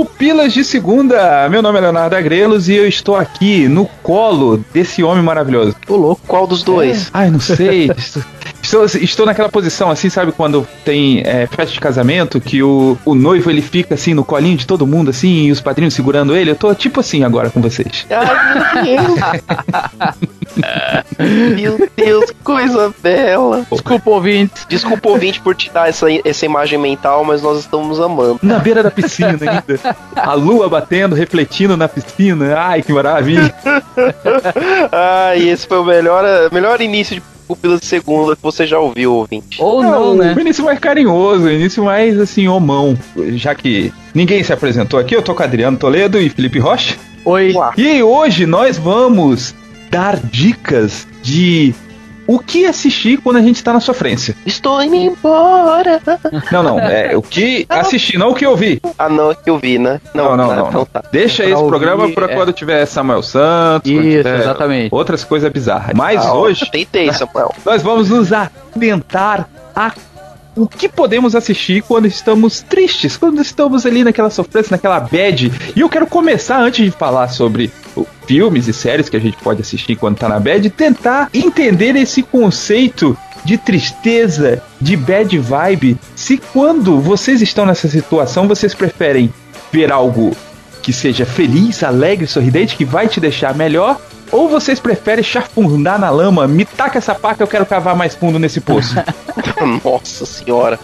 Pupilas de Segunda. Meu nome é Leonardo Agrelos e eu estou aqui no colo desse homem maravilhoso. Ô louco, qual dos dois? Ai, não sei. Estou, estou naquela posição assim, sabe, quando tem é, festa de casamento, que o, o noivo ele fica assim no colinho de todo mundo, assim, e os padrinhos segurando ele. Eu tô tipo assim agora com vocês. Ai, meu Deus. meu Deus, coisa bela. Desculpa, ouvinte. Desculpa, ouvinte, por te dar essa, essa imagem mental, mas nós estamos amando. Na beira da piscina ainda. A lua batendo, refletindo na piscina. Ai, que maravilha. Ai, esse foi o melhor, melhor início de Pupilas de Segunda que você já ouviu, ouvinte. Ou não, né? O início mais carinhoso, o início mais assim, homão. Já que ninguém se apresentou aqui, eu tô com Adriano Toledo e Felipe Rocha. Oi. Olá. E hoje nós vamos dar dicas de o que assistir quando a gente tá na sofrência. Estou indo embora. Não, não, é o que assistir, não o que ouvir. Ah, não, é que eu vi, né? Não, não, tá, não. Então tá. Deixa Pra esse ouvir, programa pra é. quando tiver Samuel Santos, Isso, exatamente. outras coisas bizarras. Mas Ah, hoje Tentei, Samuel. nós vamos nos atentar a o que podemos assistir quando estamos tristes, quando estamos ali naquela sofrência, naquela bad. E eu quero começar, antes de falar sobre filmes e séries que a gente pode assistir quando tá na bad, tentar entender esse conceito de tristeza, de bad vibe. Se quando vocês estão nessa situação, vocês preferem ver algo que seja feliz, alegre, sorridente, que vai te deixar melhor, ou vocês preferem chafundar na lama, me taca essa paca, eu quero cavar mais fundo nesse poço. Nossa senhora.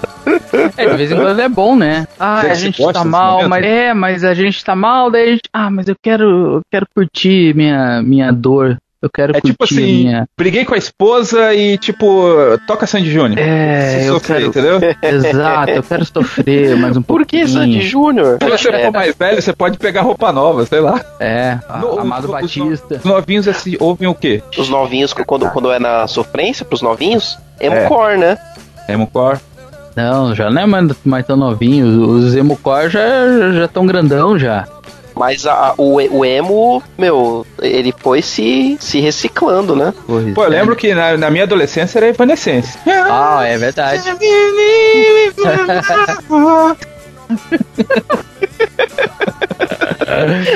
É, de vez em quando é bom, né? Ah, Será a você gente gosta tá mal, mas é, mas a gente tá mal, daí a gente, ah, mas eu quero, eu quero curtir minha minha dor. Eu quero É tipo assim, minha briguei com a esposa e tipo, toca Sandy Júnior. É, Se eu sofrer, quero, entendeu? exato, eu quero sofrer mais um Por que pouquinho. Sandy Júnior? Se você for mais velho, você pode pegar roupa nova, sei lá. É, No- Amado os- Batista. Os novinhos assim, ouvem o quê? Os novinhos, quando, quando é na sofrência, pros novinhos, é core, né? Emocore. Não, já não é mais, mais tão novinho. Os Emucore já já tão grandão já. Mas a- o, o emo, meu, ele foi se, se reciclando, né? Pô, eu é. lembro que na, na minha adolescência era Evanescence. Ah, é verdade.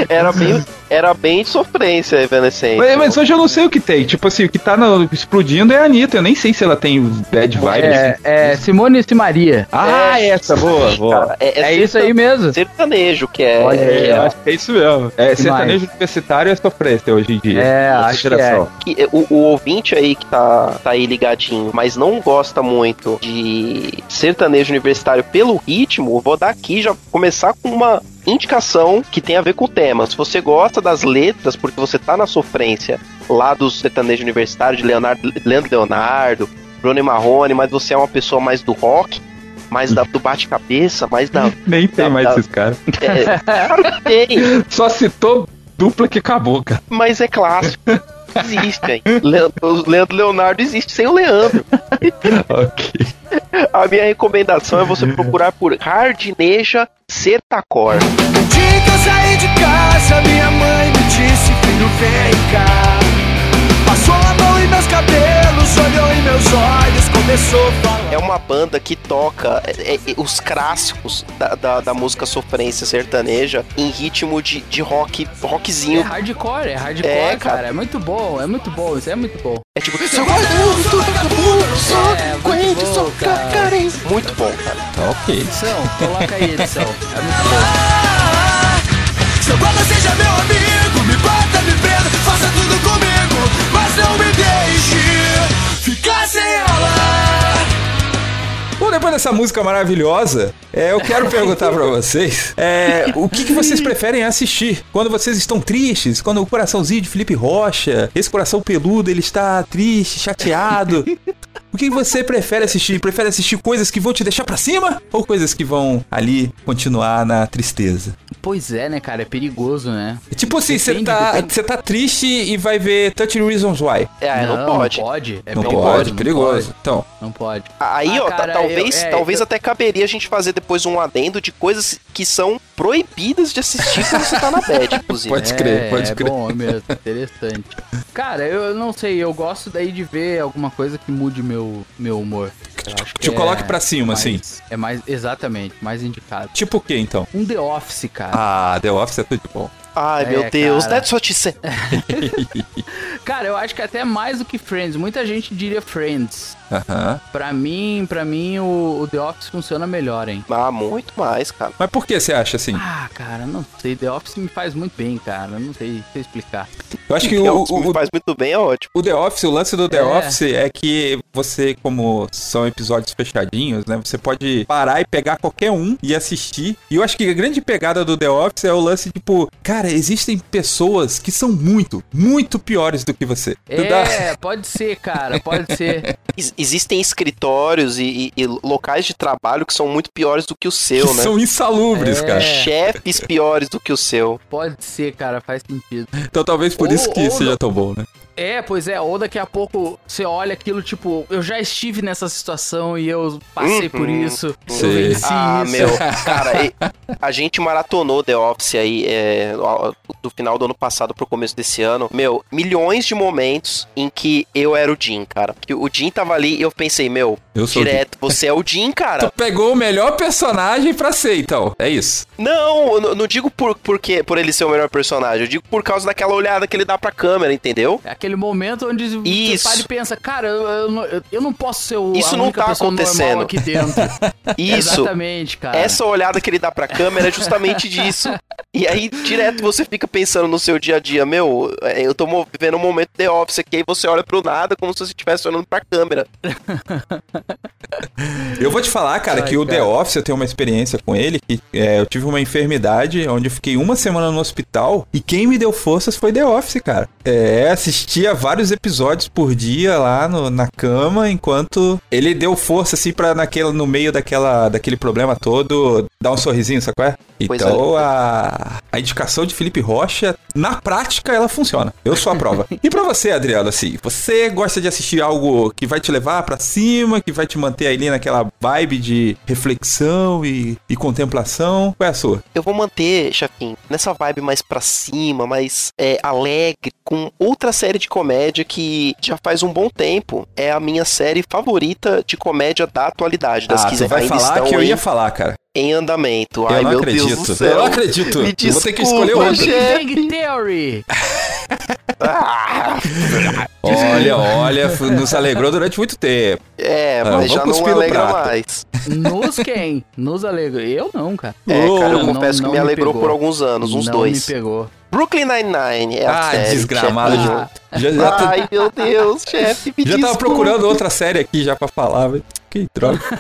Era bem, era bem de sofrência a Evanescence. Mas, mas hoje eu não sei o que tem. Tipo assim, o que tá no- explodindo é a Anitta. Eu nem sei se ela tem bad vibe. É, é Simone e Maria. Ah, essa, boa, boa. Cara, é, É isso aí mesmo. Sertanejo que é. Olha que é- acho que é isso mesmo. É, sertanejo universitário é sofrência hoje em dia. É, acho que geração. que o, o ouvinte aí que tá, tá aí ligadinho, mas não gosta muito de sertanejo universitário pelo ritmo, vou dar aqui já começar com uma indicação que tem a ver com o tema. Se você gosta das letras, porque você tá na sofrência lá do sertanejo universitário de Leonardo, Leandro Leonardo, Bruno e Marrone, mas você é uma pessoa mais do rock, mais da, do bate-cabeça, mais da. Nem tem Tá, mais tá. esses caras. É, claro que tem, Só citou dupla que acabou, cara. mas é clássico. Existe, hein? Leandro, o Leandro Leonardo existe sem o Leandro. ok. A minha recomendação é você procurar por Hardneja Setacor. O dia que eu saí de casa, minha mãe me disse: Filho, vem cá. Passou a mão em meus cabelos, olhou em meus olhos, começou a falar. É uma banda que toca é, é, os clássicos da, da, da música sofrência sertaneja em ritmo de, de rock, É rockzinho. hardcore, é hardcore, É, cara. cara. É muito bom, é muito bom, isso é muito bom. É tipo, Seu guarda-chuva, tudo acabou, só É, muito aguente, bom, só cara. carência. muito bom, cara. Tá ok. Edição, coloca aí, edição. É muito bom. Essa música maravilhosa, é, eu quero perguntar pra vocês é, o que, que vocês preferem assistir quando vocês estão tristes, quando o coraçãozinho de Felipe Rocha, esse coração peludo, ele está triste, chateado. O que você prefere assistir? Prefere assistir coisas que vão te deixar pra cima ou coisas que vão ali continuar na tristeza? Pois é, né, cara? É perigoso, né? Tipo assim, você tá, depende. tá triste e vai ver 30 Reasons Why. É, não, pode. Não pode. É não perigoso, pode, não perigoso. pode, Então, Não pode. Aí, Ah, ó, ta- cara, talvez, eu- é, talvez eu- até caberia a gente fazer depois um adendo de coisas que são proibidas de assistir quando você tá na bad, inclusive. Pode crer, pode é crer. bom mesmo, interessante. Cara, eu não sei, eu gosto daí de ver alguma coisa que mude meu, meu humor. Eu acho que te coloque pra cima, mais- assim. É mais, exatamente, mais indicado. Tipo o que então? Um The Office, cara. Ah, The Office é tudo de bom. Ai, É, meu Deus, cara. that's what you said. Cara, eu acho que até mais do que Friends. Muita gente diria Friends. Aham. Pra mim, pra mim, o, o The Office funciona melhor, hein? Ah, muito mais, cara. Mas por que você acha assim? Ah, cara, não sei. The Office me faz muito bem, cara. Não sei, sei explicar. Eu acho que É, o, o me o, faz muito bem, é ótimo. o The Office, o lance do The É. Office é que você, como são episódios fechadinhos, né? Você pode parar e pegar qualquer um e assistir. E eu acho que a grande pegada do The Office é o lance, tipo, cara, existem pessoas que são muito, muito piores do que você. Dá- É, pode ser, cara, pode ser. Ex- existem escritórios e, e- e locais de trabalho que são muito piores do que o seu, que né? são insalubres, É. cara. Chefes piores do que o seu. Pode ser, cara, faz sentido. Então talvez por Ou- isso que seja não. tão bom, né? É, pois é, ou daqui a pouco você olha aquilo, tipo, eu já estive nessa situação e eu passei por Uhum. isso, eu Sei. venci Ah, isso. meu, cara, e- a gente maratonou The Office aí é, do final do ano passado pro começo desse ano. Meu, milhões de momentos em que eu era o Jim, cara. Que o Jim tava ali e eu pensei, meu, Eu sou direto, você é o Jim, cara. Tu pegou o melhor personagem pra ser, então. É isso. Não, eu não- digo por, porque, por ele ser o melhor personagem, eu digo por causa daquela olhada que ele dá pra câmera, entendeu? É aquele momento onde Isso. você para e pensa, cara, eu, eu não- eu- não posso ser o, Isso a não tá acontecendo. aqui dentro. Isso. Exatamente, cara. Essa olhada que ele dá pra câmera é justamente disso. E aí, direto, você fica pensando no seu dia a dia, meu, é, eu tô vivendo um momento The Office aqui, aí você olha pro nada como se você estivesse olhando pra câmera. Eu vou te falar, cara, Ai, que o cara. The Office, eu tenho uma experiência com ele, que é, eu tive uma enfermidade onde eu fiquei uma semana no hospital e quem me deu forças foi The Office, cara. É, assistia vários episódios por dia lá no- na cama, enquanto ele deu força, assim, pra naquela, no meio daquela, daquele problema todo, dar um sorrisinho, sabe qual é? Então, a, a indicação de Felipe Rocha, na prática, ela funciona. Eu sou a prova. e pra você, Adriano, assim, você gosta de assistir algo que vai te levar pra cima, que vai te manter ali naquela vibe de reflexão e, e contemplação? Qual é a sua? Eu vou manter, Chapin, nessa vibe mais pra cima, mais é, alegre, com outra série de comédia que já faz um bom tempo é a minha série favorita de comédia da atualidade, das ah, que tu vai falar que eu ia falar, cara. Em andamento. Eu Ai, não meu acredito. Deus do céu. Eu não acredito. Me Eu vou ter que desculpa, escolher chefe. Big Theory! Ah, Olha, olha, nos alegrou durante muito tempo. é, Ah, mas vamos já não alegra mais. Nos quem? Nos alegrou. Eu não, cara. É, cara, eu Não, confesso não que me me alegrou pegou. por alguns anos, uns não dois. me pegou. Brooklyn Nine-Nine é a Ah, série. desgramado. Já, já, já, tá- Ai, meu Deus, chefe, me já tava desculpe. procurando outra série aqui já pra falar, velho. Que droga.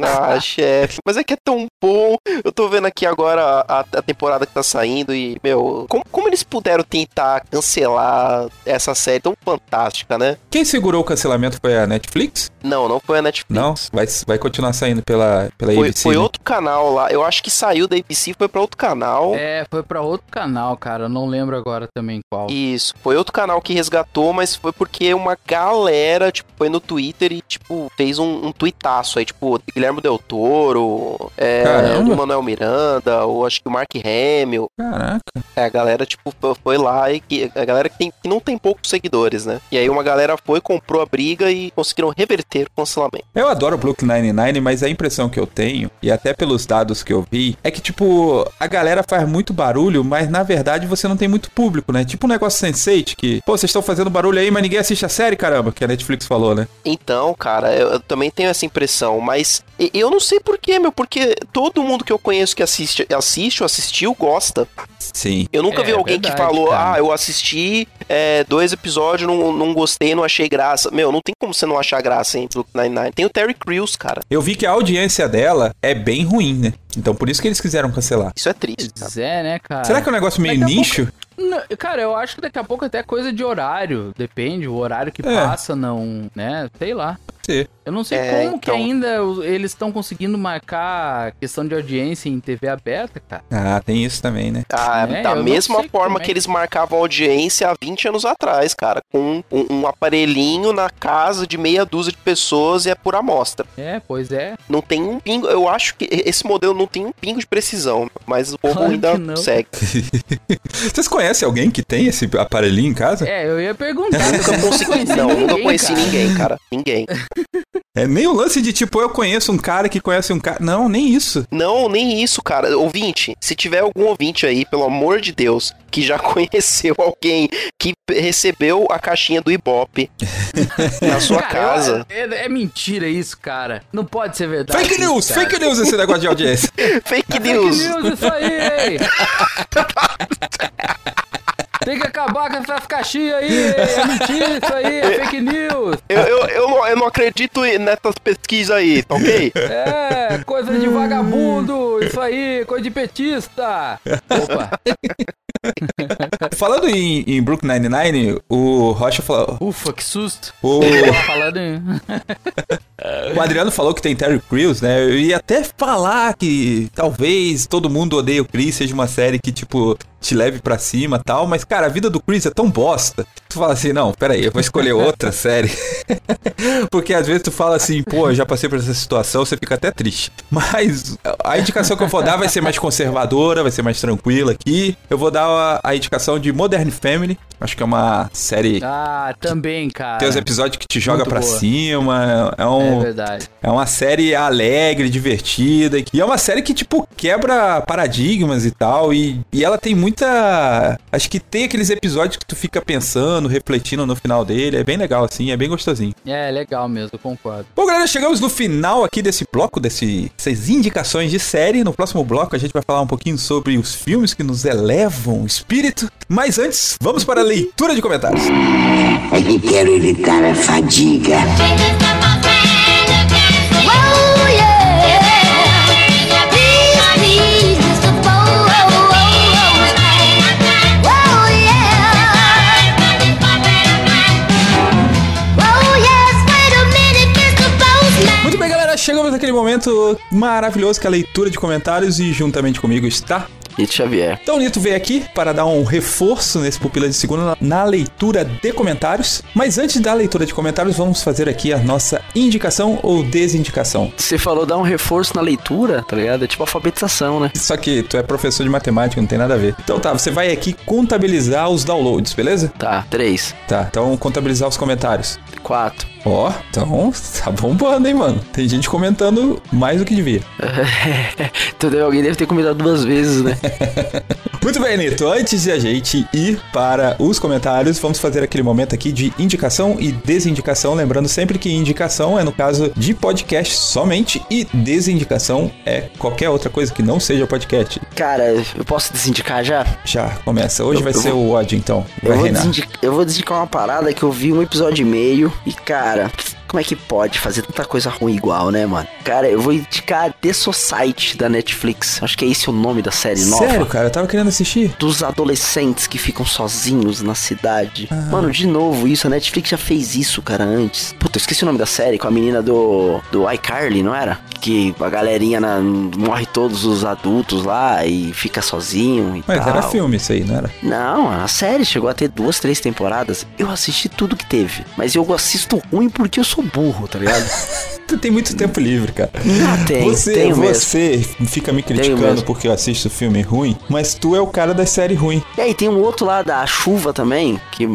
Ah, chefe, mas é que é tão bom. Eu tô vendo aqui agora a, a temporada que tá saindo e, meu, como, como eles puderam tentar cancelar essa série tão fantástica, né? Quem segurou o cancelamento foi a Netflix? Não, não foi a Netflix. Não? Vai, vai continuar saindo pela, pela Foi, ABC. foi né? outro canal lá. Eu acho que saiu da ABC, foi pra outro canal. É, foi pra outro canal, cara. Eu não lembro agora também qual. Isso, foi outro canal que resgatou, mas foi porque uma galera, tipo, foi no Twitter e, tipo, fez um, um tweetaço aí, tipo, Guilherme Del Toro, é, o Manuel Miranda, ou acho que o Mark Hamill. Caraca. É, a galera, tipo, fo- foi lá e que, a galera que, tem, que não tem poucos seguidores, né? E aí uma galera foi, comprou a briga e conseguiram reverter o cancelamento. Eu adoro Brooklyn Nine-Nine, mas a impressão que eu tenho, e até pelos dados que eu vi, é que, tipo, a galera faz muito barulho, mas na verdade você não tem muito público, né? Tipo um negócio Sense8, que, pô, vocês estão fazendo barulho aí, mas ninguém assiste a série, caramba, que a Netflix falou, né? Então, cara, eu, eu também tenho essa impressão, mas e- eu não sei porquê, meu, porque todo mundo que eu conheço que assiste, assiste ou assistiu gosta. Sim. Eu nunca É, vi alguém verdade, que falou, cara. ah, eu assisti é, dois episódios, não, não gostei, não achei graça. Meu, não tem como você não achar graça em Brooklyn Nine-Nine. Tem o Terry Crews, cara. Eu vi que a audiência dela é bem ruim, né? Então por isso que eles quiseram cancelar. Isso é triste. Pois é, né, cara? Será que é um negócio meio Daqui nicho? Não, cara, eu acho que daqui a pouco até coisa de horário. Depende, o horário que É. passa, não. né? Sei lá. ser. Eu não sei É, como que então. ainda os- eles estão conseguindo marcar questão de audiência em TV aberta, cara. Ah, tem isso também, né? Ah, É, da mesma forma é que eles marcavam audiência há 20 anos atrás, cara. Com um, um aparelhinho na casa de meia dúzia de pessoas e é por amostra. É, pois é. Não tem um pingo. Eu acho que esse modelo não tem um pingo de precisão, mas o povo Claro ainda segue. Vocês conhecem alguém que tem esse aparelhinho em casa? É, eu ia perguntar. eu Nunca consegui, conheci não, nunca conheci cara. ninguém, cara. Ninguém. É nem o lance de tipo, eu conheço um cara que conhece um cara. Não, nem isso. Não, nem isso, cara. Ouvinte, se tiver algum ouvinte aí, pelo amor de Deus, que já conheceu alguém que recebeu a caixinha do Ibope na sua Cara, casa. É, é mentira isso, cara. Não pode ser verdade. Fake isso, news, cara. fake news esse negócio de audiência. Fake Fake news. news, isso aí! Tem que acabar com essas caixinhas aí! É mentira isso aí, é fake news! Eu, eu, eu, não, eu não acredito nessas pesquisas aí, tá ok? É, coisa de vagabundo, isso aí, coisa de petista! Opa, Falando em, em Brooklyn Nine-Nine, o Rocha falou. ufa, que susto! O, falando em... o Adriano falou que tem Terry Crews, né? Eu ia até falar que talvez todo mundo odeia o Chris, seja uma série que, tipo, te leve pra cima e tal, mas, cara, a vida do Chris é tão bosta. Tu fala assim, não, peraí, eu vou escolher outra série. Porque às vezes tu fala assim, pô, eu já passei por essa situação, você fica até triste. Mas a indicação que eu vou dar vai ser mais conservadora, vai ser mais tranquila aqui. Eu vou dar a, a indicação de Modern Family. Acho que é uma série. Ah, também, cara. Tem os episódios que te joga boa. cima. É, É um, verdade. é uma série alegre, divertida. E é uma série que, tipo, quebra paradigmas e tal. E, e ela tem muita. Acho que tem aqueles episódios que tu fica pensando, refletindo no final dele. É bem legal, assim, é bem gostosinho. É, legal mesmo, concordo. Bom, galera, chegamos no final aqui desse bloco, desse, dessas indicações de série. No próximo bloco a gente vai falar um pouquinho sobre os filmes que nos elevam o espírito. Mas antes, vamos para a leitura de comentários. É que quero evitar a fadiga. Chegamos naquele momento maravilhoso que é a leitura de comentários e juntamente comigo está Nito Xavier. Então o Nito veio aqui para dar um reforço nesse Pupila de Segunda na, leitura de comentários. Mas antes da leitura de comentários, vamos fazer aqui a nossa indicação ou desindicação. Você falou dar um reforço na leitura, tá ligado? É tipo alfabetização, né? Só que tu é professor de matemática, não tem nada a ver. Então tá, você vai aqui contabilizar os downloads, beleza? Tá, três, Tá, então contabilizar os comentários. quatro. Ó, então tá bombando, hein, mano? Tem gente comentando mais do que devia. então alguém deve ter comentado duas vezes, né? Muito bem, Nito. Antes de a gente ir para os comentários, vamos fazer aquele momento aqui de indicação e desindicação. Lembrando sempre que indicação é no caso de podcast somente e desindicação é qualquer outra coisa que não seja podcast. Cara, eu posso desindicar já? Já começa. Hoje Eu- vai eu ser vou- o ódio, então. Eu Vai vou, reinar. desindicar, eu vou desindicar uma parada que eu vi um episódio e meio e, cara, como é que pode fazer tanta coisa ruim igual, né, mano? Cara, eu vou indicar The Society da Netflix. Acho que é esse o nome da série nova. Sério, cara? Eu tava querendo assistir. Dos adolescentes que ficam sozinhos na cidade. Mano, de novo isso. A Netflix já fez isso, cara, antes. Puta, eu esqueci o nome da série com a menina do, do iCarly, não era? Que a galerinha na- morre todos os adultos lá e fica sozinho e Mas tal. era filme isso aí, não era? Não, a série chegou a ter duas, três temporadas. Eu assisti tudo que teve. Mas eu assisto ruim porque eu sou burro, tá ligado? Tu tem muito tempo livre, cara. Ah, tem, você, tenho mesmo. você fica me criticando porque eu assisto filme ruim, mas tu é o cara da série ruim. E aí tem um outro lá da chuva também, que...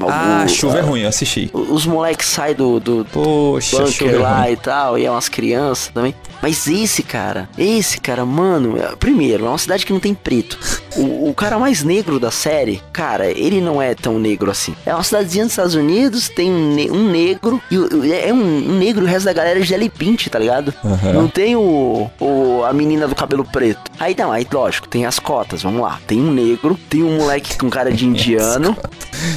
Ah, algum- chuva é ruim, eu assisti. Os moleques saem do, do Poxa, bunker é lá ruim. e tal, e é umas crianças também. Mas esse cara, esse cara, mano, é- primeiro, é uma cidade que não tem preto. O, o cara mais negro da série, cara, ele não é tão negro assim. É uma cidadezinha dos Estados Unidos, tem um, ne- um negro, e é um, um negro e o resto da galera é jelly pint, tá ligado? Aham. Não tem o, o- a menina do cabelo preto. Aí não, aí lógico, tem as cotas, vamos lá. Tem um negro, tem um moleque com cara de indiano,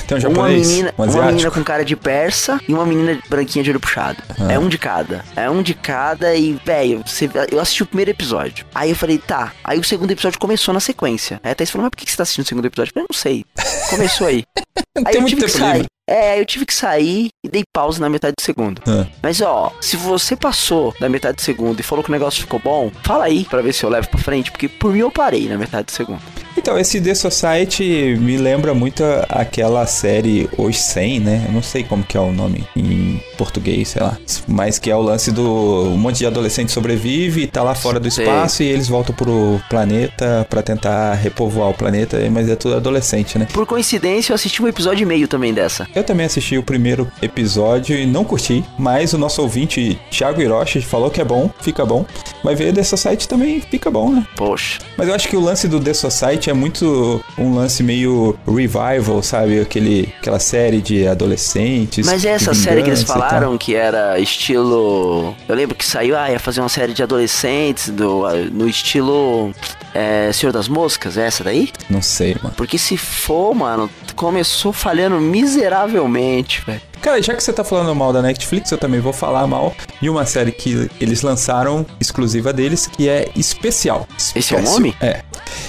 Tem um uma japonês, menina, um uma menina com cara de persa e uma menina branquinha de olho puxado. Ah. É um de cada. É um de cada e, velho, eu assisti o primeiro episódio. Aí eu falei, tá. Aí o segundo episódio começou na sequência. Aí a Thaís falou, mas por que você tá assistindo o segundo episódio? Eu falei, não sei. Começou aí. aí Tem eu muito tive que sair. É, eu tive que sair e dei pausa na metade do segundo. Ah. Mas ó, se você passou da metade do segundo e falou que o negócio ficou bom, fala aí pra ver se eu levo pra frente, porque por mim eu parei na metade do segundo. Então, esse The Society me lembra muito aquela série Os 100, né? Eu não sei como que é o nome em português, sei lá. Mas que é o lance do... Um monte de adolescente sobrevive e tá lá fora do Sei. espaço e eles voltam pro planeta pra tentar repovoar o planeta, mas é tudo adolescente, né? Por coincidência, eu assisti um episódio e meio também dessa. Eu também assisti o primeiro episódio e não curti, mas o nosso ouvinte, Thiago Hiroshi, falou que é bom, fica bom. Vai ver The Society também fica bom, né? Poxa. Mas eu acho que o lance do The Society é muito um lance meio revival, sabe? Aquele, aquela série de adolescentes. Mas é essa série que eles falaram que era estilo. Eu lembro que saiu, ah, ia fazer uma série de adolescentes do, ah, no estilo. É, Senhor das Moscas, é essa daí? Não sei, mano. Porque se for, mano, começou falhando miseravelmente, velho. Cara, já que você tá falando mal da Netflix, eu também vou falar mal de uma série que eles lançaram exclusiva deles, que é Especial. Esse é o Especial. nome? É.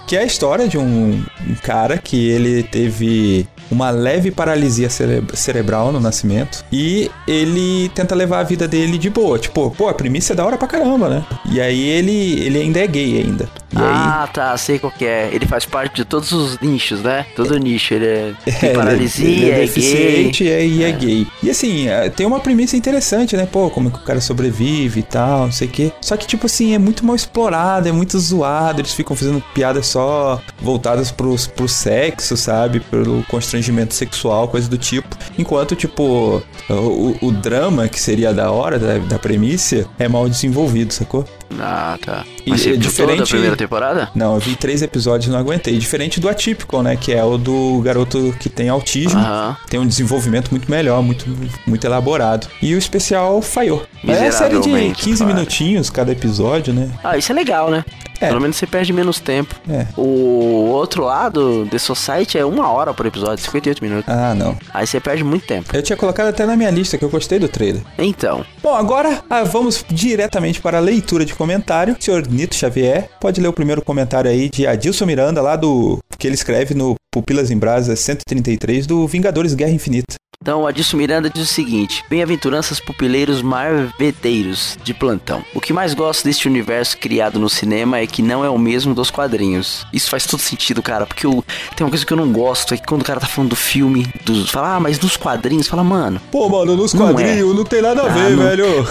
Que é a história de um, um cara que ele teve uma leve paralisia cere- cerebral no nascimento e ele tenta levar a vida dele de boa. Tipo, pô, a premissa é da hora pra caramba, né? E aí ele, ele ainda é gay ainda. E aí, Ah, tá, sei qual que é. Ele faz parte de todos os nichos, né? Todo nicho. Ele é, tem É, paralisia, ele, ele é, é gay. deficiente e é, e é gay. E assim, é, tem uma premissa interessante, né? Pô, como que o cara sobrevive e tal, não sei o quê. Só que, tipo assim, é muito mal explorado, é muito zoado. Eles ficam fazendo piadas só voltadas pros, pro sexo, sabe? Pelo constrangimento sexual, coisa do tipo. Enquanto, tipo, o, o drama, que seria da hora da, da premissa, é mal desenvolvido, sacou? Ah, tá. E Mas você é viu toda a diferente- primeira temporada? Não, eu vi três episódios e não aguentei. Diferente do Atypical, né? Que é o do garoto que tem autismo. Aham. Tem um desenvolvimento muito melhor, muito, muito elaborado. E o especial falhou. Mas é série de Miseravelmente, 15 claro. minutinhos cada episódio, né? Ah, isso é legal, né? É. Pelo menos você perde menos tempo. É. O outro lado, The Society, é uma hora por episódio, 58 minutos. Ah, não. Aí você perde muito tempo. Eu tinha colocado até na minha lista que eu gostei do trailer. Então, Bom, agora ah, vamos diretamente para a leitura de comentário. O senhor Nito Xavier pode ler o primeiro comentário aí de Adilson Miranda, lá do. que ele escreve no Pupilas em Brasa 133 do Vingadores Guerra Infinita. Então o Adilson Miranda diz o seguinte: Bem-aventuranças pupileiros marveteiros de plantão. O que mais gosto deste universo criado no cinema é que não é o mesmo dos quadrinhos. Isso faz todo sentido, cara, porque eu, tem uma coisa que eu não gosto, é que quando o cara tá falando do filme, dos, fala, ah, mas nos quadrinhos, fala, mano, Pô, mano, nos Não quadrinhos não, tem nada a Ah, ver, não. velho.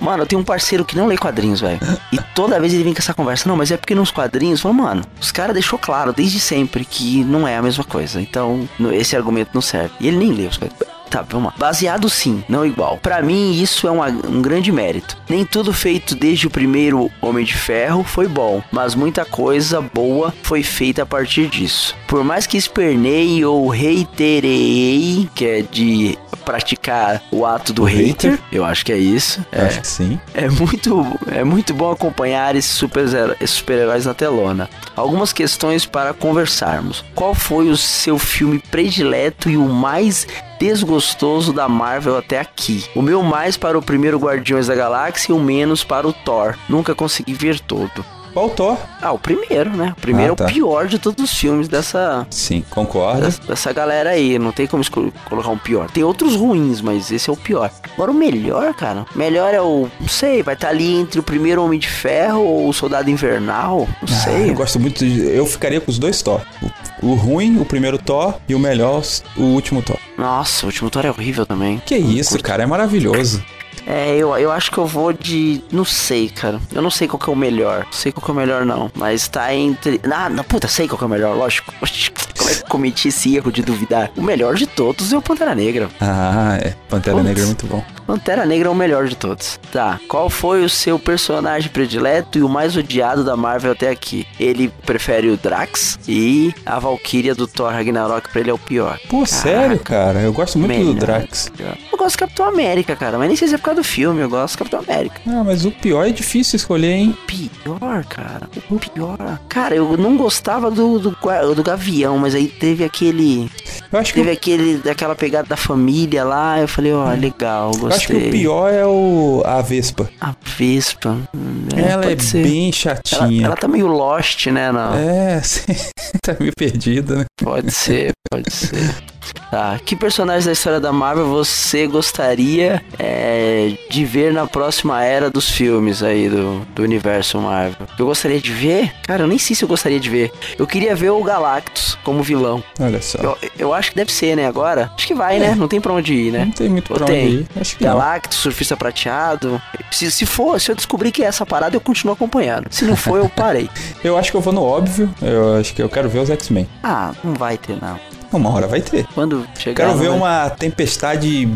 Mano, eu tenho um parceiro que não lê quadrinhos, velho. E toda vez ele vem com essa conversa. Não, mas é porque nos quadrinhos, fala, mano, os caras deixou claro desde sempre que não é a mesma coisa. Então, esse argumento não serve. E ele nem lê os quadrinhos. Tá, vamos lá. Baseado sim, não igual. Pra mim, isso é uma- um grande mérito. Nem tudo feito desde o primeiro Homem de Ferro foi bom, mas muita coisa boa foi feita a partir disso. Por mais que esperneie ou reiterei, que é de praticar o ato do hater, hater? eu acho que é isso. Eu É. Acho que sim. É muito, é muito bom acompanhar esses super- esses super-heróis na telona. Algumas questões para conversarmos. Qual foi o seu filme predileto e o mais desgostoso da Marvel até aqui? O meu mais para o primeiro Guardiões da Galáxia e o menos para o Thor. Nunca consegui ver todo. Qual Thor? Ah, o primeiro, né? O primeiro Ah, tá. é o pior de todos os filmes dessa, Sim, concordo. dessa, dessa galera aí. Não tem como colocar um pior. Tem outros ruins, mas esse é o pior. Agora o melhor, cara. Melhor é o. Não sei, vai estar ali entre o primeiro Homem de Ferro ou o Soldado Invernal. Não Ah, sei. eu gosto muito de. Eu ficaria com os dois Thor. O, o ruim, o primeiro Thor, e o melhor, o último Thor. Nossa, o último Thor é horrível também. Que isso, cara, é maravilhoso. É, eu, eu acho que eu vou de. Não sei, cara. Eu não sei qual que é o melhor. Não sei qual que é o melhor, não. Mas tá entre. Ah, não, puta, sei qual que é o melhor, lógico. Como é que eu cometi esse erro de duvidar? O melhor de todos é o Pantera Negra. Ah, é. Pantera Putz. Negra é muito bom. Pantera Negra é o melhor de todos. Tá, qual foi o seu personagem predileto e o mais odiado da Marvel até aqui? Ele prefere o Drax e a Valkyria do Thor Ragnarok pra ele é o pior. Pô, sério, cara? Eu gosto muito do Melhor. Drax. Eu gosto do Capitão América, cara, mas nem sei se é por causa do filme, eu gosto do Capitão América. Ah, mas o pior é difícil escolher, hein? Pior, cara, o pior. Cara, eu não gostava do, do, do Gavião, mas aí teve aquele. Eu acho que, Teve aquele, daquela pegada da família lá, eu falei, ó, legal, eu acho que gostei. o pior é o a Vespa. A Vespa. hum, ela é ser. bem Ela, chatinha. ela tá meio lost, né? Não. É, sim. tá meio perdida, né? Pode ser, pode ser. Tá, que personagens da história da Marvel você gostaria é, de ver na próxima era dos filmes aí do, do universo Marvel? Eu gostaria de ver? Cara, eu nem sei se eu gostaria de ver. Eu queria ver o Galactus como vilão. Olha só. Eu, eu acho que deve ser, né? Agora? Acho que vai, né? Não tem pra onde ir, né? Não tem muito Ou pra onde ir. Acho que não. Galactus, surfista prateado. Se, se for, se eu descobrir que é essa parada, eu continuo acompanhando. Se não for, eu parei. Eu acho que eu vou no óbvio. Eu acho que eu quero ver os X-Men. Ah, não vai ter, não. Uma hora vai ter. Quando chegar. Quero ver vai- uma tempestade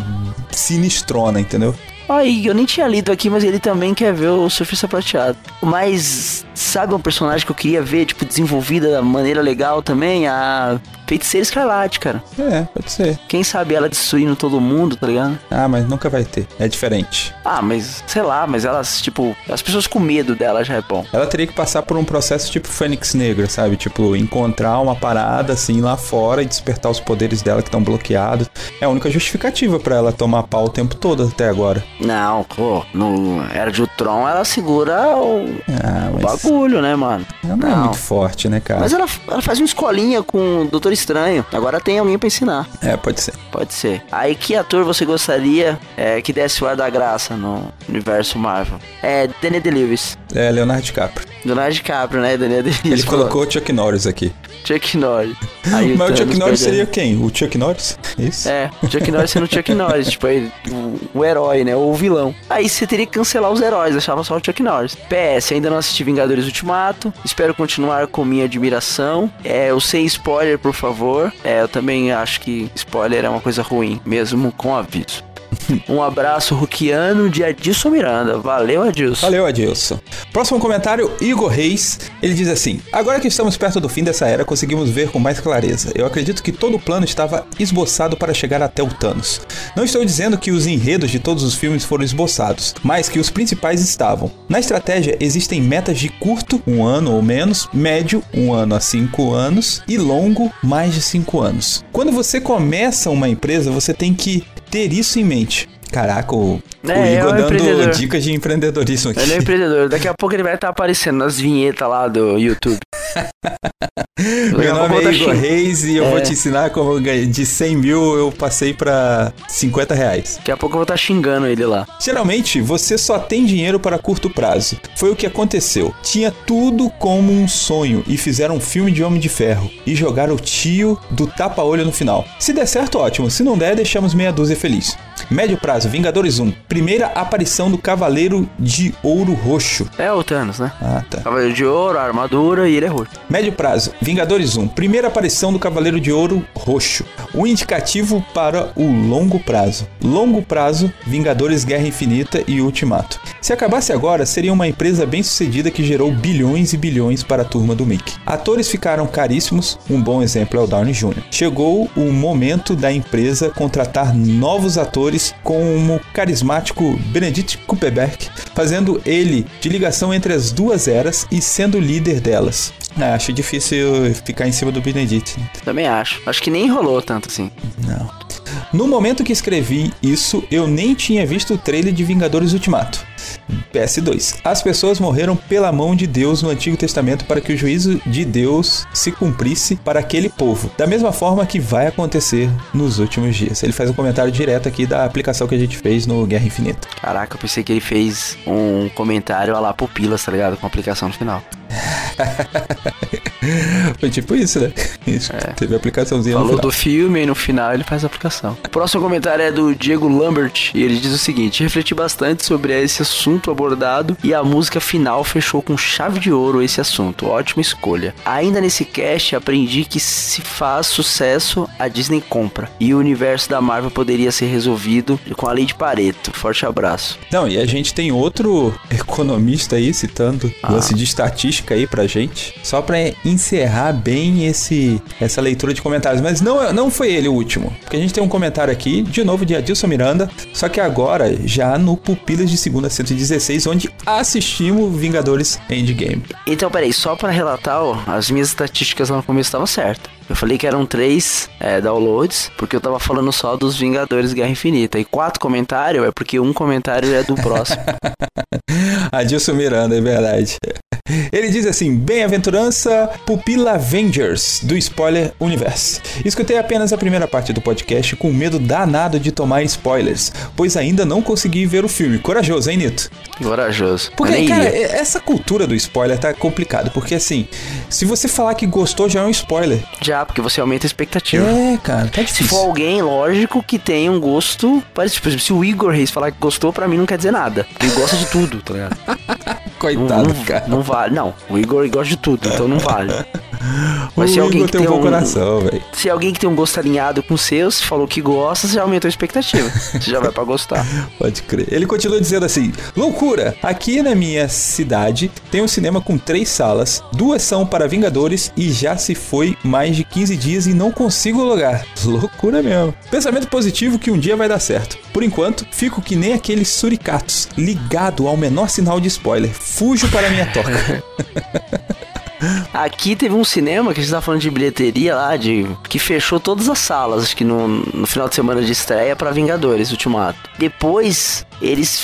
sinistrona, entendeu? Aí, eu nem tinha lido aqui, mas ele também quer ver o Surfista Prateado. Mas, sabe um personagem que eu queria ver, tipo, desenvolvida da maneira legal também? A Feiticeira Escarlate, cara. É, pode ser. Quem sabe ela destruindo todo mundo, tá ligado? Ah, mas nunca vai ter. É diferente. Ah, mas, sei lá, mas elas, tipo, as pessoas com medo dela já é bom. Ela teria que passar por um processo tipo Fênix Negra, sabe? Tipo, encontrar uma parada assim lá fora e despertar os poderes dela que estão bloqueados. É a única justificativa pra ela tomar pau o tempo todo até agora. Não, pô, no Era de Ultron ela segura o, Ah, o mas bagulho, né, mano? ela não, é Não. muito forte, né, cara? Mas ela, ela faz uma escolinha com o Doutor Estranho. Agora tem alguém pra ensinar. É, pode ser. Pode ser. Aí, que ator você gostaria é, que desse o ar da graça no universo Marvel? É Daniel Day-Lewis. É Leonardo DiCaprio. Leonardo DiCaprio, né? Daniel Day-Lewis. Ele colocou o Chuck Norris aqui. Chuck Norris. Aí Mas o Chuck Norris perdendo. seria quem? O Chuck Norris? Isso? É, o Chuck Norris sendo Chuck Norris, tipo, ele, o, o herói, né? Ou o vilão. Aí você teria que cancelar os heróis, deixava só o Chuck Norris. PS, ainda não assisti Vingadores Ultimato. Espero continuar com minha admiração. É, eu sem spoiler, por favor. É, eu também acho que spoiler é uma coisa ruim, mesmo com aviso. Um abraço ruquiano de Adilson Miranda. Valeu, Adilson. Valeu, Adilson. Próximo comentário, Igor Reis. Ele diz assim: Agora que estamos perto do fim dessa era, conseguimos ver com mais clareza. Eu acredito que todo o plano estava esboçado para chegar até o Thanos. Não estou dizendo que os enredos de todos os filmes foram esboçados, mas que os principais estavam. Na estratégia existem metas de curto, um ano ou menos, médio, um ano a cinco anos, e longo, mais de cinco anos. Quando você começa uma empresa, você tem que ter isso em mente. Caraca, o, É, o é Igor um dando dicas de empreendedorismo aqui. Ele é um empreendedor. Daqui a pouco ele vai estar aparecendo nas vinhetas lá do YouTube. Meu nome é Igor Reis e eu É. vou te ensinar como de 100 mil eu passei pra 50 reais. Daqui a pouco eu vou estar xingando ele lá. Geralmente, você só tem dinheiro para curto prazo. Foi o que aconteceu. Tinha tudo como um sonho e fizeram um filme de Homem de Ferro e jogaram o tio do tapa-olho no final. Se der certo, ótimo. Se não der, deixamos meia dúzia feliz. Médio prazo, Vingadores 1. Primeira aparição do Cavaleiro de Ouro Roxo. É o Thanos, né? Ah, tá. Cavaleiro de ouro, armadura e ele é roxo. Médio prazo, Vingadores 1. Primeira aparição do Cavaleiro de Ouro Roxo. Um indicativo para o longo prazo. Longo prazo, Vingadores Guerra Infinita e Ultimato. Se acabasse agora, seria uma empresa bem sucedida que gerou bilhões e bilhões para a turma do Mickey. Atores ficaram caríssimos, um bom exemplo é o Downey Jr. Chegou o momento da empresa contratar novos atores como o carismático Benedict Cumberbatch, fazendo ele de ligação entre as duas eras e sendo o líder delas. Ah, acho difícil ficar em cima do Benedict. né? Também acho. Acho que nem rolou tanto assim. Não. No momento que escrevi isso, eu nem tinha visto o trailer de Vingadores Ultimato. PS2. As pessoas morreram pela mão de Deus no Antigo Testamento para que o juízo de Deus se cumprisse para aquele povo. Da mesma forma que vai acontecer nos últimos dias. Ele faz um comentário direto aqui da aplicação que a gente fez no Guerra Infinita. Caraca, eu pensei que ele fez um comentário a lá pupilas, tá ligado? Com a aplicação no final. Foi tipo isso, né? Isso, Teve aplicaçãozinha no Falou do filme e no final ele faz a aplicação. O próximo comentário é do Diego Lambert e ele diz o seguinte: refleti bastante sobre esse assunto abordado e a música final fechou com chave de ouro esse assunto. Ótima escolha. Ainda nesse cast aprendi que se faz sucesso, a Disney compra e o universo da Marvel poderia ser resolvido com a lei de Pareto. Forte abraço. Não, e a gente tem outro economista aí citando Ah. lance de estatística aí pra gente, só pra encerrar bem esse essa leitura de comentários, mas não não foi ele o último, porque a gente tem um comentário aqui de novo de Adilson Miranda, só que agora já no Pupilas de Segunda 116, onde assistimos Vingadores Endgame. Então, peraí, só pra relatar, ó, as minhas estatísticas lá no começo estavam certas. Eu falei que eram três é, downloads, porque eu tava falando só dos Vingadores Guerra Infinita. E quatro comentários é porque um comentário é do próximo. Adilson Miranda, é verdade. Ele diz assim: Bem-aventurança Pupila Avengers do Spoiler Universe. Escutei apenas a primeira parte do podcast com medo danado de tomar spoilers, pois ainda não consegui ver o filme. Corajoso, hein, Nito? Corajoso. Porque, nem cara, ia. essa cultura do spoiler tá complicado, porque assim, se você falar que gostou já é um spoiler. Já, porque você aumenta a expectativa. É, cara, tá Se difícil. for alguém, lógico, que tenha um gosto parecido. Por exemplo, se o Igor Reis falar que gostou, pra mim não quer dizer nada. Ele gosta de tudo, tá ligado? Coitado, não, cara. não vale. Não, o Igor gosta de tudo, então não vale. o Mas se alguém Igor que tem um tem bom um- coração, velho. Se alguém que tem um gosto alinhado com o seu, se falou que gosta, você já aumentou a expectativa. Você já vai pra gostar. Pode crer. Ele continua dizendo assim: Loucura! Aqui na minha cidade tem um cinema com três salas, duas são para Vingadores e já se foi mais de 15 dias e não consigo logar. Loucura mesmo. Pensamento positivo que um dia vai dar certo. Por enquanto, fico que nem aqueles suricatos, ligado ao menor sinal de spoiler. Fujo para minha toca. Aqui teve um cinema que a gente tava falando de bilheteria lá, de que fechou todas as salas, acho que no, no final de semana de estreia pra Vingadores Ultimato. Depois eles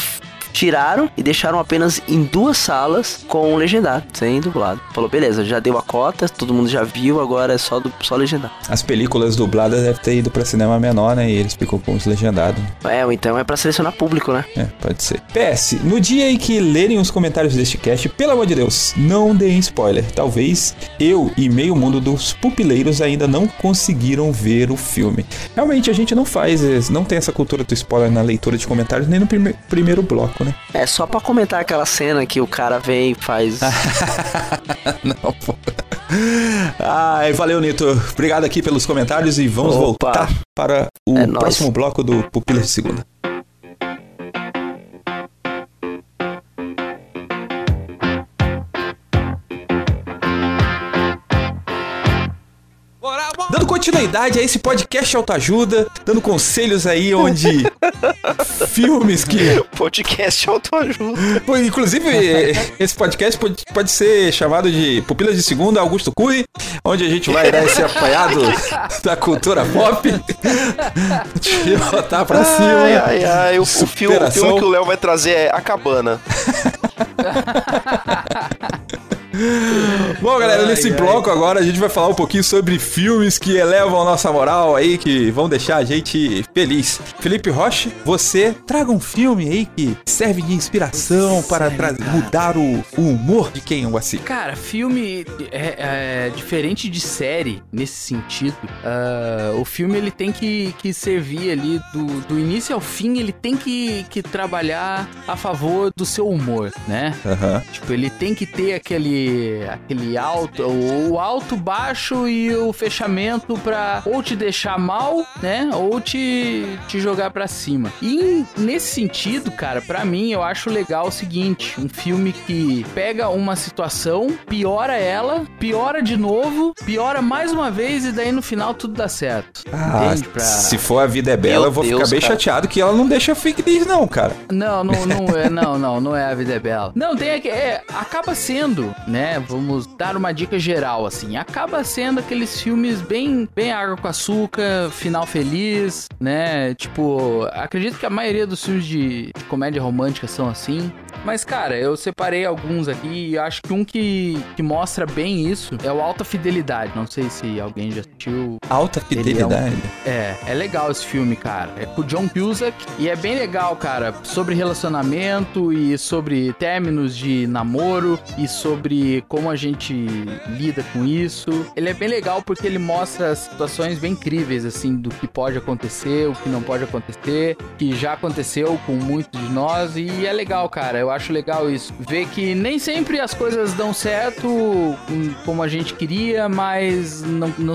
tiraram e deixaram apenas em duas salas com o legendado, sem dublado. Falou, beleza, já deu a cota, todo mundo já viu, agora é só, do, só legendado. As películas dubladas devem ter ido para cinema menor, né? E eles ficam com os legendados. É, ou então é pra selecionar público, né? É, pode ser. PS, no dia em que lerem os comentários deste cast, pelo amor de Deus, não deem spoiler. Talvez eu e meio mundo dos pupileiros ainda não conseguiram ver o filme. Realmente a gente não faz, eh, não tem essa cultura do spoiler na leitura de comentários, nem no prime- primeiro bloco, né? É só pra comentar aquela cena que o cara vem e faz. não, pô. Ai, valeu, Nito. Obrigado aqui pelos comentários e vamos Opa. voltar para o É próximo bloco do Pupilas de Segunda. Continuidade a esse podcast autoajuda, dando conselhos aí onde filmes que Podcast autoajuda. Inclusive, esse podcast pode, pode ser chamado de Pupilas de Segunda Augusto Cui, onde a gente vai dar esse apanhado da cultura pop. Te botar pra cima. Ai, ai, ai. O, o filme, o filme que o Léo vai trazer é A Cabana. Bom, galera, Ai, nesse ai. bloco agora a gente vai falar um pouquinho sobre filmes que elevam a nossa moral aí, que vão deixar a gente feliz. Felipe Rocha, você traga um filme aí que serve de inspiração para tra- mudar o, o humor de quem o assiste. Cara, filme é, é diferente de série nesse sentido. ah, o filme ele tem que, que servir ali do, do início ao fim, ele tem que, que trabalhar a favor do seu humor, né? Aham. Tipo, ele tem que ter aquele aquele alto, o, alto, baixo e o fechamento pra ou te deixar mal, né? Ou te, te jogar pra cima. E nesse sentido, cara, pra mim eu acho legal o seguinte, um filme que pega uma situação, piora ela, piora de novo, piora mais uma vez e daí no final tudo dá certo. Ah? Pra... se for a vida é bela, Meu eu vou Deus, ficar bem cara. chateado que ela não deixa fake news, não, cara. Não, não, não é, não, não, não é a vida é bela. Não, tem aqui, é, acaba sendo, né? Vamos dar uma dica geral assim. Acaba sendo aqueles filmes bem, bem água com açúcar, final feliz, né? Tipo, acredito que a maioria dos filmes de, de comédia romântica são assim. Mas, cara, eu separei alguns aqui e acho que um que, que mostra bem isso é o Alta Fidelidade. Não sei se alguém já assistiu. Alta fidelidade. É, é legal esse filme, cara. É com o John Cusack e é bem legal, cara, sobre relacionamento e sobre términos de namoro e sobre como a gente lida com isso. Ele é bem legal porque ele mostra situações bem incríveis, assim, do que pode acontecer, o que não pode acontecer, que já aconteceu com muitos de nós e é legal, cara. Eu acho legal isso. Ver que nem sempre as coisas dão certo hum, como a gente queria, mas não, não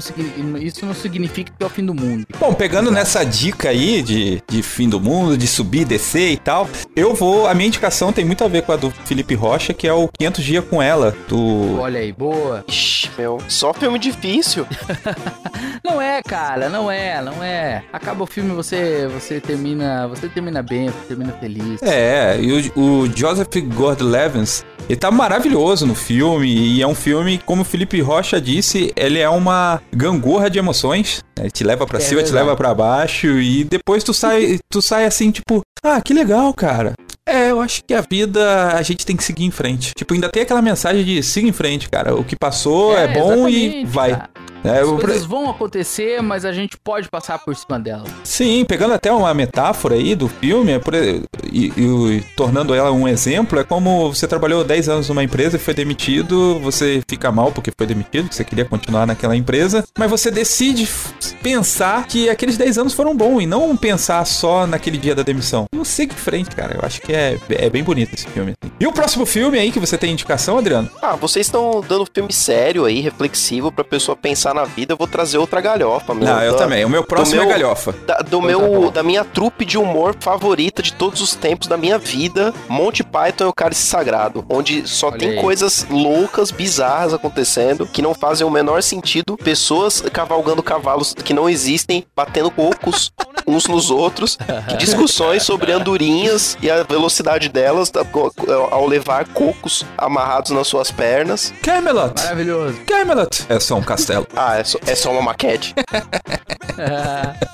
isso não significa que é o fim do mundo. Bom, pegando nessa dica aí de, de fim do mundo, de subir, descer e tal, eu vou. A minha indicação tem muito a ver com a do Felipe Rocha, que é o 500 Dias com Ela, do. Olha aí, boa. Ixi, meu, só filme difícil. Não é, cara, não é, não é. Acaba o filme, você você termina, você termina bem, você termina feliz. É, e o, o Joseph Gordon-Levitt, ele tá maravilhoso no filme, e é um filme, como o Felipe Rocha disse, ele é uma gangorra de emoções, né? ele te leva pra É cima, te verdade. leva pra baixo, e depois tu sai, tu sai assim, tipo, ah, que legal, cara. É, eu acho que a vida a gente tem que seguir em frente. Tipo, ainda tem aquela mensagem de siga em frente, cara. O que passou é, bom e vai. cara. É, As eu- coisas vão acontecer, mas a gente pode passar por cima delas. Sim, pegando até uma metáfora aí do filme, é por- e, e tornando ela um exemplo, é como você trabalhou 10 anos numa empresa e foi demitido, você fica mal porque foi demitido, que você queria continuar naquela empresa, mas você decide pensar que aqueles 10 anos foram bons e não pensar só naquele dia da demissão. Não siga em frente, cara. Eu acho que é, é bem bonito esse filme. assim. E o próximo filme aí que você tem indicação, Adriano? Ah, vocês estão dando filme sério aí, reflexivo, pra pessoa pensar na vida. Eu vou trazer outra galhofa, meu. Não, eu Da- também. O meu próximo meu- é galhofa. Da, do meu, da minha trupe de humor favorita de todos os tempos da minha vida, Monty Python e o Cálice Sagrado, onde só Olha tem aí. coisas loucas, bizarras acontecendo, que não fazem o menor sentido, pessoas cavalgando cavalos que não existem, batendo cocos uns nos outros, discussões sobre andorinhas e a velocidade delas ao levar cocos amarrados nas suas pernas. Camelot! Maravilhoso. Camelot! É só um castelo. Ah, é só, é só uma maquete.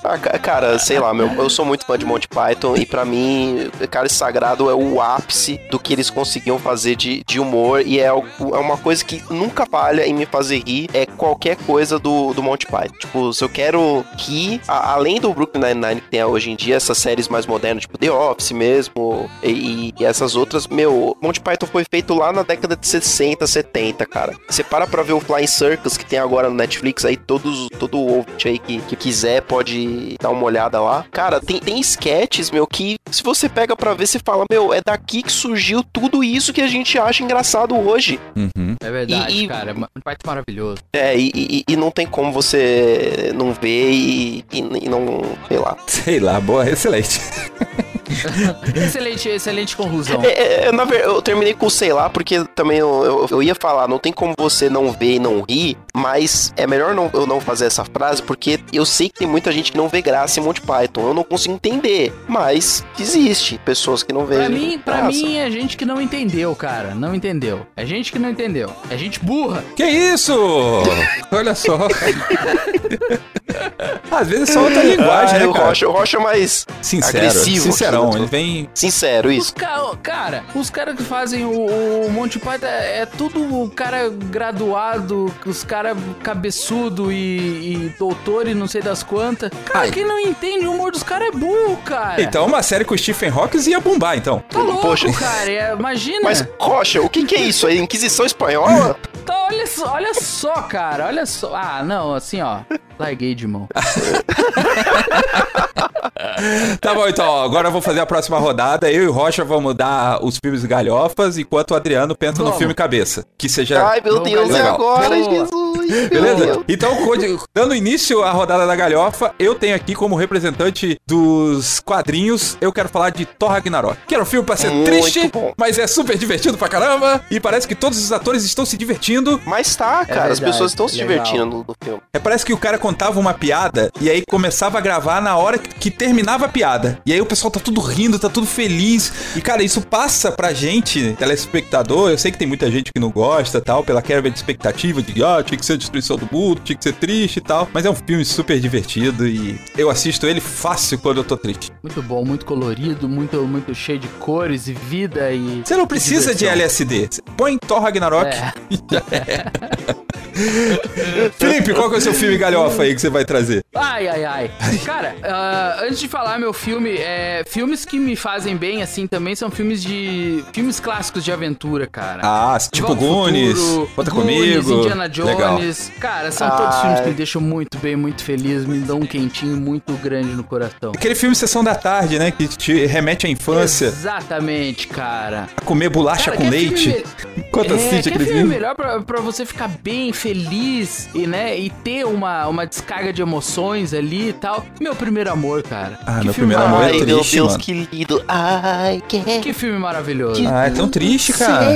Ah, ca- cara, sei lá, meu, eu sou muito fã de Monty Python e pra mim, Cálice Sagrado é o ápice do que eles conseguiam fazer de, de humor e é, é uma coisa que nunca falha em me fazer rir, é qualquer coisa do, do Monty Python. Tipo, se eu quero rir, a- além do Brooklyn Nine-Nine que tem hoje em dia, essas séries mais modernas, tipo The Office mesmo e, e essas outras, meu, Monty Python foi feito lá na década de 60, 70, cara. Você para pra ver o Flying Circus que tem agora no Netflix aí, todos, todo ouvinte aí que, que quiser pode dar uma olhada lá. Cara, tem, tem sketches, meu, que se você pega pra ver, você fala, meu, é daqui que surgiu tudo isso que a gente acha engraçado hoje. Uhum. É verdade, E- e- cara. Um Python maravilhoso. É, e, e- e não tem como você não ver e, e- e não, sei lá. Sei lá, boa, excelente. excelente, excelente conclusão. É, é, na ver- eu terminei com sei lá, porque também eu, eu, eu ia falar, não tem como você não ver e não rir, mas é melhor não, eu não fazer essa frase, porque eu sei que tem muita gente que não vê graça em Monty Python. Eu não consigo entender, mas existe pessoas que não veem. Pra mim, pra graça. mim é gente que não entendeu, cara. Não entendeu. É gente que não entendeu. É gente burra. Que isso? Olha só. Às vezes é só outra linguagem, Ah, né, o cara? Rocha, o Rocha é mais Sincero, agressivo sincerão. né? Ele vem... sincero, Os isso. ca... Cara, os caras que fazem o, o Monty Python é, é tudo o cara graduado, os caras cabeçudo e, e doutor e não sei das quantas. Cara, Ai. quem não entende o humor dos caras é burro, cara. Então uma série com o Stephen Hawking ia bombar, então. Tá louco, Poxa. cara. é- imagina. Mas, Rocha, o que, que é isso aí? Inquisição Espanhola? Tá, olha só, olha só, cara. Olha só. Ah, não, assim, ó. Larguei de mão. Tá bom, então, agora eu vou fazer a próxima rodada. Eu e o Rocha vamos dar os filmes galhofas, enquanto o Adriano pensa no Vamos. filme cabeça. Que seja. Ai, meu Deus, legal. agora, Boa. Jesus? Beleza? Então, dando início à rodada da galhofa, eu tenho aqui como representante dos quadrinhos, eu quero falar de Thor Ragnarok. Que era um filme pra ser Muito triste, bom. mas é super divertido pra caramba. E parece que todos os atores estão se divertindo. Mas tá, cara, as verdade, pessoas estão se legal. divertindo no, no filme. É, parece que o cara contava uma piada e aí começava a gravar na hora que, que terminava a piada. E aí o pessoal tá tudo rindo, tá tudo feliz. E, cara, isso passa pra gente, telespectador. Eu sei que tem muita gente que não gosta tal, pela quebra de expectativa de, ah, tinha que ser a destruição do mundo, tinha que ser triste e tal. Mas é um filme super divertido e eu assisto ele fácil quando eu tô triste. Muito bom, muito colorido, muito, muito cheio de cores e vida e. Você não precisa de. LSD. Põe Thor Ragnarok. É. Felipe, qual que é o seu filme galhofa aí que você vai trazer? Ai, ai, ai. Cara, ah, antes de falar meu filme, é, filmes que me fazem bem, assim, também são filmes de. filmes clássicos de aventura, cara. Ah, tipo Goonies, Futuro, Conta Goonies, Comigo. Indiana Legal. Jones. Cara, são todos filmes que me deixam muito bem, muito feliz, me dão um quentinho muito grande no coração. Aquele filme Sessão da Tarde, né? Que te remete à infância, Exatamente, cara. a comer bolacha Cara, com leite. filme Enquanto é, assiste que aquele filme filme. melhor pra, pra você ficar bem, feliz e, né, e ter uma, uma descarga de emoções ali e tal. Meu primeiro amor, cara. Ah, que meu filme primeiro amor é maravilhoso. meu triste, Deus, mano. que lindo. Ai, que Que filme maravilhoso. Ah, é tão triste, cara.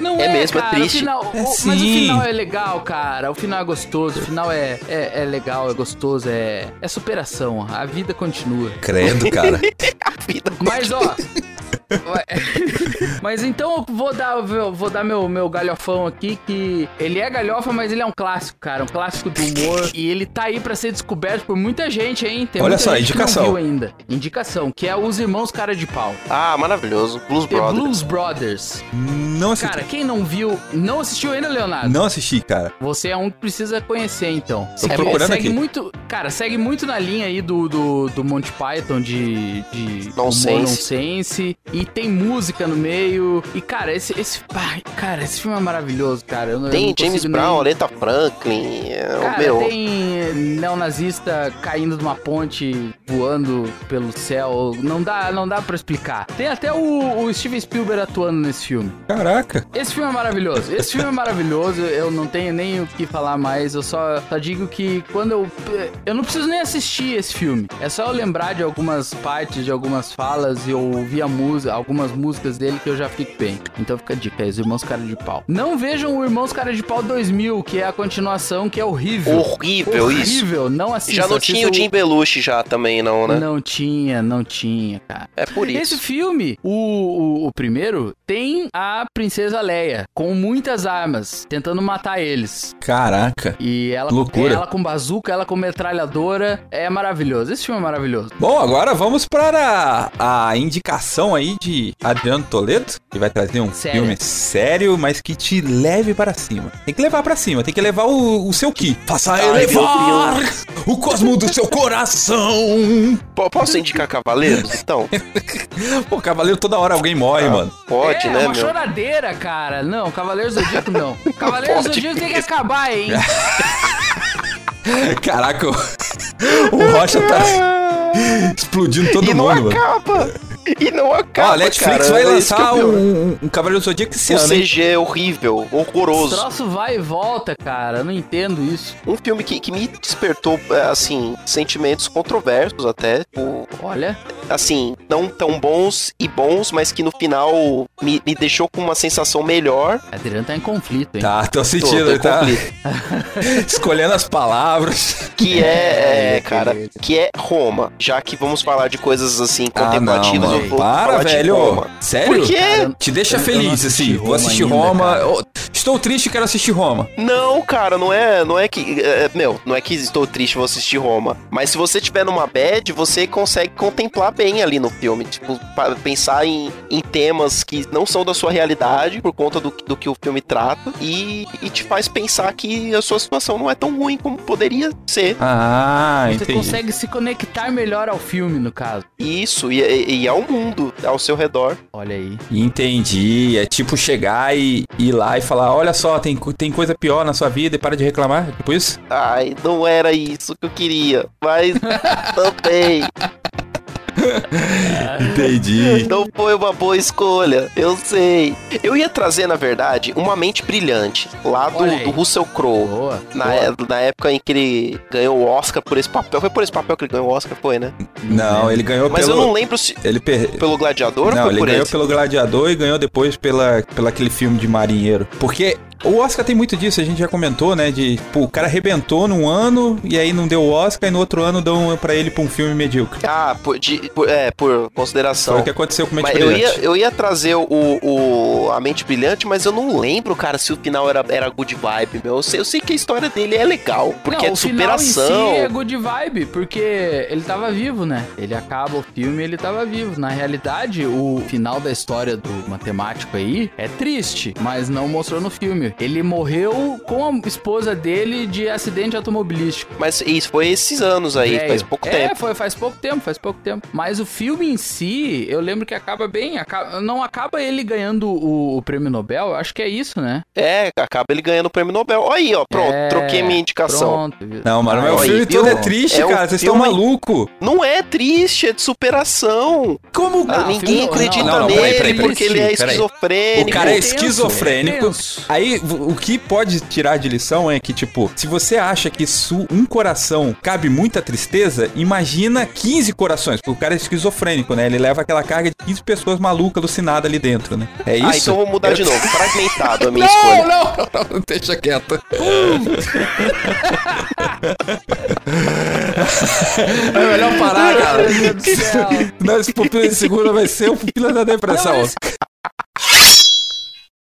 Não É é, mesmo, é cara, triste. O final, É o- mas sim. o final é legal, cara. O final é gostoso. O final é, é, é legal, é gostoso, é, é superação. A vida continua. Credo, cara. Mas, ó. mas então eu vou dar, eu vou dar meu, meu galhofão aqui, que ele é galhofa, mas ele é um clássico, cara. Um clássico do humor. e ele tá aí pra ser descoberto por muita gente, hein? Tem Olha só, indicação. não viu ainda. Indicação, que é Os Irmãos Cara de Pau. Ah, maravilhoso. Blues The Brothers. Blues Brothers. Não assisti. Cara, quem não viu, não assistiu ainda, Leonardo? Não assisti, cara. Você é um que precisa conhecer, então. Tô É, procurando segue aqui. muito, cara, segue muito na linha aí do, do, do Monty Python de, de Nonsense. humor nonsense. E tem música no meio. E, cara, esse, esse, ai, cara, esse filme é maravilhoso, cara. Eu, eu Tem não James consigo Brown, nem- Aretha Franklin. é, Cara, meu. tem neonazista caindo de uma ponte, voando pelo céu. Não dá, não dá pra explicar. Tem até o, o Steven Spielberg atuando nesse filme. Caraca. Esse filme é maravilhoso. Esse filme é maravilhoso. Eu não tenho nem o que falar mais. Eu só, só digo que quando eu. Eu não preciso nem assistir esse filme. É só eu lembrar de algumas partes, de algumas falas e eu ouvir a música, algumas músicas dele que eu já fico bem. Então fica a dica aí, os Irmãos Cara de Pau. Não vejam o Irmãos Cara de Pau 2000, que é a continuação, que é horrível. Horrível, isso. Horrível, não assista. Já não tinha o assista Jim Belushi já também, não, né? Não tinha, não tinha, cara. É por Esse isso. filme, o, o, o primeiro, tem a princesa Leia com muitas armas, tentando matar eles. Caraca. E ela, Loucura. ela com bazuca, ela com metralhadora. É maravilhoso. Esse filme é maravilhoso. Bom, agora vamos para a, a indicação aí de Adriano Toledo, que vai trazer um Sério. filme sério, mas que te leve para cima. Tem que levar para cima, tem que levar o, o seu ki. Faça Ai, elevar o cosmo do seu coração. Po- Posso indicar Cavaleiros, então? Pô, Cavaleiro, toda hora alguém morre, mano. Pode, é né, uma meu? choradeira, cara. Não, Cavaleiros do Zodíaco não. Cavaleiros do Zodíaco tem que acabar, hein? Caraca, o, Rocha tá explodindo todo e não mundo, mano. E não Ó, acaba, a Netflix cara. vai é que lançar é um, um Cavaleiro do Zodíaco esse O ano, hein? CG é horrível, O horroroso. troço vai e volta, cara. Eu não entendo isso. Um filme que, que me despertou, é, assim, sentimentos controversos até. Tipo, Olha, assim, não tão bons e bons, mas que no final me, me deixou com uma sensação melhor. Adriano tá em conflito, hein? Tá, tô Tô- sentindo, tô em ele tá escolhendo as palavras. Que é, é, É, cara, que é Roma. Já que vamos falar de coisas assim Ah, não, Para, velho. Sério? Por quê? Te deixa Eu- feliz, assim. Vou assistir Roma. Estou triste e quero assistir Roma. Não, cara, não é, não é que, é, meu, não é que estou triste vou assistir Roma, mas se você tiver numa bad, você consegue contemplar bem ali no filme, tipo, pensar em, em temas que não são da sua realidade por conta do, do que o filme trata e, e te faz pensar que a sua situação não é tão ruim como poderia ser. Ah, Você entendi. consegue se conectar melhor ao filme, no caso. Isso, e, e, e ao mundo ao seu redor. Olha aí. Entendi. É tipo chegar e ir lá e falar: olha só, tem, tem coisa pior na sua vida e para de reclamar. Tipo isso? Ai, não era isso que eu queria, mas também Entendi. não foi uma boa escolha, eu sei. Eu ia trazer, na verdade, uma mente brilhante, lá do, do Russell Crowe. Boa. Na, boa. na época em que ele ganhou o Oscar por esse papel. Foi por esse papel que ele ganhou o Oscar, foi, né? Não, ele ganhou Mas pelo. eu não lembro se Ele per... pelo Gladiador ou Não, foi ele por ganhou esse? pelo Gladiador e ganhou depois pela, pela aquele filme de marinheiro. Porque O Oscar tem muito disso, a gente já comentou, né? De, pô, o cara arrebentou num ano e aí não deu o Oscar e no outro ano dão pra ele pra um filme medíocre. Ah, por, de- por- é, por consideração. Foi o que aconteceu com o Mente Mas eu Brilhante. ia, eu ia trazer o, o- a mente brilhante, mas eu não lembro, cara, se o final era, era good vibe, meu. Eu sei, eu sei que a história dele é legal, porque Não, é o de final em superação. si é good vibe, porque ele tava vivo, né? Ele acaba o filme e ele tava vivo. Na realidade, o final da história do matemático aí é triste, mas não mostrou no filme. Ele morreu com a esposa dele de acidente automobilístico. Mas isso foi esses anos aí, faz pouco é, tempo. foi faz pouco tempo, faz pouco tempo. Mas o filme em si, eu lembro que acaba bem. acaba- não acaba ele ganhando o, o prêmio Nobel, eu acho que é isso, né? É, acaba ele ganhando o prêmio Nobel. Olha aí, ó, pronto, É, troquei minha indicação. Pronto. Não, mano, mas o Aí, filme viu? todo é triste, É cara. Vocês estão filme- malucos. Não é triste, é de superação. Como? Ah, o Ninguém filme- acredita não, não, nele peraí, peraí, porque ele é peraí. O esquizofrênico. cara é esquizofrênico. é. Aí, o que pode tirar de lição é que, tipo, se você acha que su- um coração cabe muita tristeza, imagina 15 corações, porque o cara é esquizofrênico, né? Ele leva aquela carga de 15 pessoas malucas, alucinadas ali dentro, né? É isso? Ah, então vou mudar de novo. Fragmentado a minha Não, escolha. não, não, não, deixa quieto. é melhor parar, cara. Meu Deus do céu. Não, esse pupila de segunda vai ser o pupila da depressão. Não, esse-